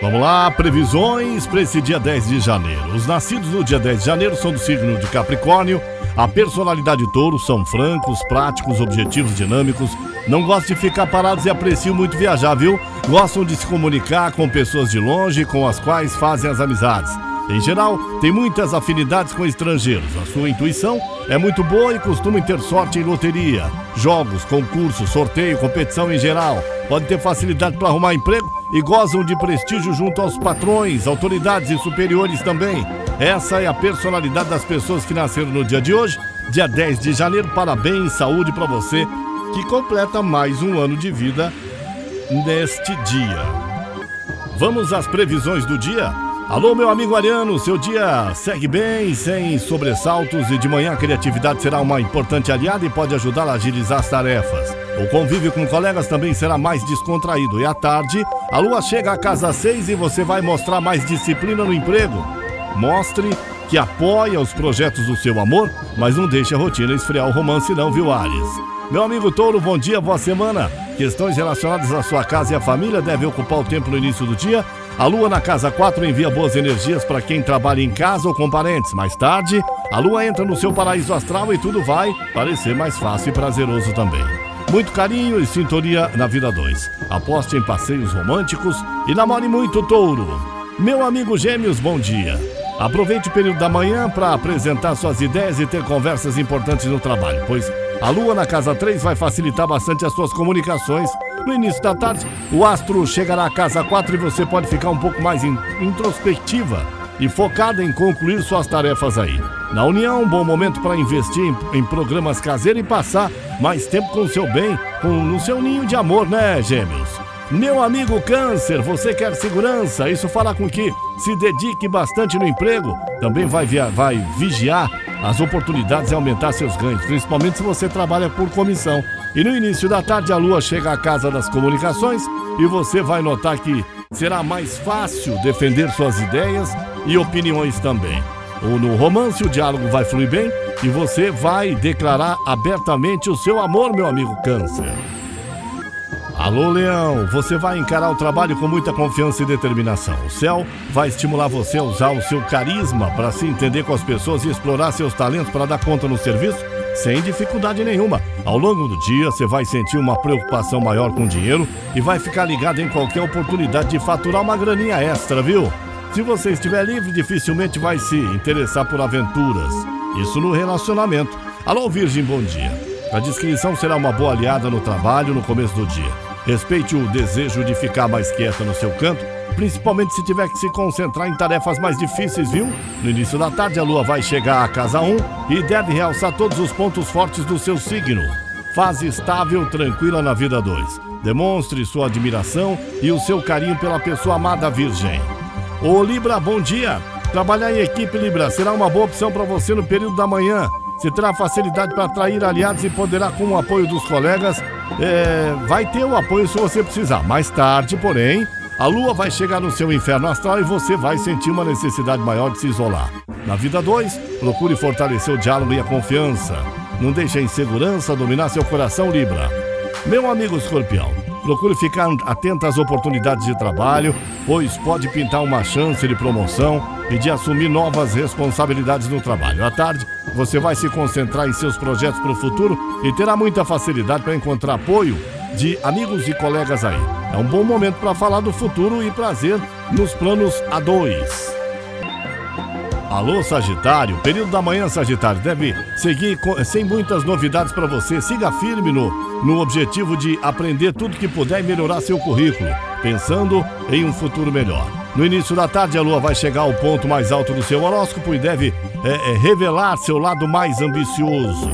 Vamos lá, previsões para esse dia 10 de janeiro. Os nascidos no dia 10 de janeiro são do signo de Capricórnio. A personalidade touro são francos, práticos, objetivos, dinâmicos. Não gostam de ficar parados e apreciam muito viajar, viu? Gostam de se comunicar com pessoas de longe com as quais fazem as amizades. Em geral, tem muitas afinidades com estrangeiros. A sua intuição é muito boa e costumam ter sorte em loteria, jogos, concursos, sorteio, competição em geral. Podem ter facilidade para arrumar emprego e gozam de prestígio junto aos patrões, autoridades e superiores também. Essa é a personalidade das pessoas que nasceram no dia de hoje, dia 10 de janeiro. Parabéns, saúde para você que completa mais um ano de vida neste dia. Vamos às previsões do dia? Alô, meu amigo Ariano, seu dia segue bem, sem sobressaltos e de manhã a criatividade será uma importante aliada e pode ajudar a agilizar as tarefas. O convívio com colegas também será mais descontraído e à tarde a lua chega à casa 6 e você vai mostrar mais disciplina no emprego. Mostre que apoia os projetos do seu amor, mas não deixe a rotina esfriar o romance não, viu, Ares? Meu amigo Touro, bom dia, boa semana. Questões relacionadas à sua casa e à família devem ocupar o tempo no início do dia a lua na casa 4 envia boas energias para quem trabalha em casa ou com parentes. Mais tarde, a lua entra no seu paraíso astral e tudo vai parecer mais fácil e prazeroso também. Muito carinho e sintonia na vida 2. Aposte em passeios românticos e namore muito, touro. Meu amigo Gêmeos, bom dia. Aproveite o período da manhã para apresentar suas ideias e ter conversas importantes no trabalho, pois a lua na casa 3 vai facilitar bastante as suas comunicações no início da tarde, o astro chegará à casa 4 e você pode ficar um pouco mais introspectiva e focada em concluir suas tarefas aí. Na União, um bom momento para investir em, em, programas caseiros e passar mais tempo com o seu bem, com, no seu ninho de amor, né, gêmeos? Meu amigo Câncer, você quer segurança? Isso fará com que se dedique bastante no emprego. Também vai, via, vai vigiar as oportunidades e aumentar seus ganhos, principalmente se você trabalha por comissão. E no início da tarde a lua chega à casa das comunicações e você vai notar que será mais fácil defender suas ideias e opiniões também. Ou no romance o diálogo vai fluir bem e você vai declarar abertamente o seu amor, meu amigo Câncer. Alô, Leão, você vai encarar o trabalho com muita confiança e determinação. O céu vai estimular você a usar o seu carisma para se entender com as pessoas e explorar seus talentos para dar conta no serviço sem dificuldade nenhuma. Ao longo do dia, você vai sentir uma preocupação maior com o dinheiro e vai ficar ligado em qualquer oportunidade de faturar uma graninha extra, viu? Se você estiver livre, dificilmente vai se interessar por aventuras. Isso no relacionamento. Alô, Virgem, bom dia. A descrição será uma boa aliada no trabalho no começo do dia. Respeite o desejo de ficar mais quieta no seu canto principalmente se tiver que se concentrar em tarefas mais difíceis, viu? No início da tarde, a lua vai chegar à casa 1 e deve realçar todos os pontos fortes do seu signo. Fase estável, tranquila na vida 2. Demonstre sua admiração e o seu carinho pela pessoa amada Virgem. Ô Libra, bom dia! Trabalhar em equipe, Libra, será uma boa opção para você no período da manhã. Você terá facilidade para atrair aliados e poderá, com o apoio dos colegas, é, vai ter o apoio se você precisar. Mais tarde, porém, a lua vai chegar no seu inferno astral e você vai sentir uma necessidade maior de se isolar. Na vida 2, procure fortalecer o diálogo e a confiança. Não deixe a insegurança dominar seu coração, Libra. Meu amigo escorpião, procure ficar atento às oportunidades de trabalho, pois pode pintar uma chance de promoção e de assumir novas responsabilidades no trabalho. À tarde, você vai se concentrar em seus projetos para o futuro e terá muita facilidade para encontrar apoio de amigos e colegas aí. É um bom momento para falar do futuro e prazer nos planos a dois. Alô, Sagitário. Período da manhã, Sagitário, deve seguir sem muitas novidades para você. Siga firme no, no objetivo de aprender tudo que puder e melhorar seu currículo, pensando em um futuro melhor. No início da tarde, a lua vai chegar ao ponto mais alto do seu horóscopo e deve é, é, revelar seu lado mais ambicioso.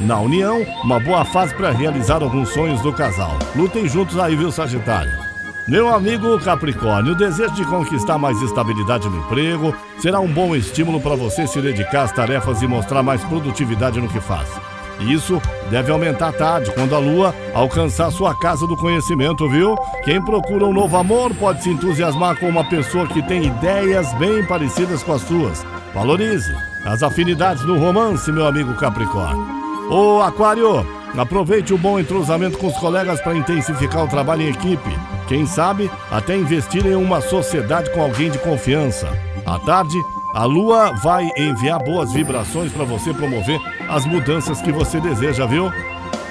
Na união, uma boa fase para realizar alguns sonhos do casal. Lutem juntos aí, viu, Sagitário? Meu amigo Capricórnio, o desejo de conquistar mais estabilidade no emprego será um bom estímulo para você se dedicar às tarefas e mostrar mais produtividade no que faz. Isso deve aumentar tarde, quando a lua alcançar sua casa do conhecimento, viu? Quem procura um novo amor pode se entusiasmar com uma pessoa que tem ideias bem parecidas com as suas. Valorize as afinidades no romance, meu amigo Capricórnio. Ô Aquário, aproveite o bom entrosamento com os colegas para intensificar o trabalho em equipe. Quem sabe até investir em uma sociedade com alguém de confiança. À tarde, a lua vai enviar boas vibrações para você promover as mudanças que você deseja, viu?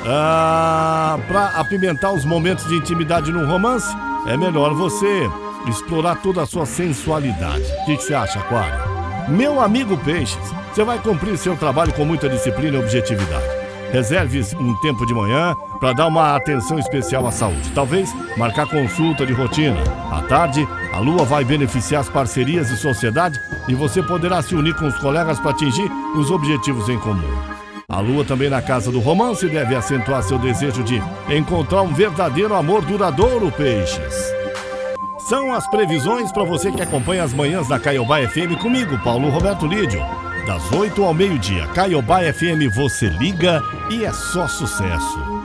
Ah, para apimentar os momentos de intimidade num romance, é melhor você explorar toda a sua sensualidade. O que, que você acha, Aquário? Meu amigo Peixes, você vai cumprir seu trabalho com muita disciplina e objetividade. Reserve um tempo de manhã para dar uma atenção especial à saúde. Talvez marcar consulta de rotina. À tarde, a lua vai beneficiar as parcerias e sociedade e você poderá se unir com os colegas para atingir os objetivos em comum. A lua também na casa do romance deve acentuar seu desejo de encontrar um verdadeiro amor duradouro, peixes. São as previsões para você que acompanha as manhãs da Caiobá FM comigo, Paulo Roberto Lídio. Das 8 ao meio-dia, Caiobá FM você liga e é só sucesso.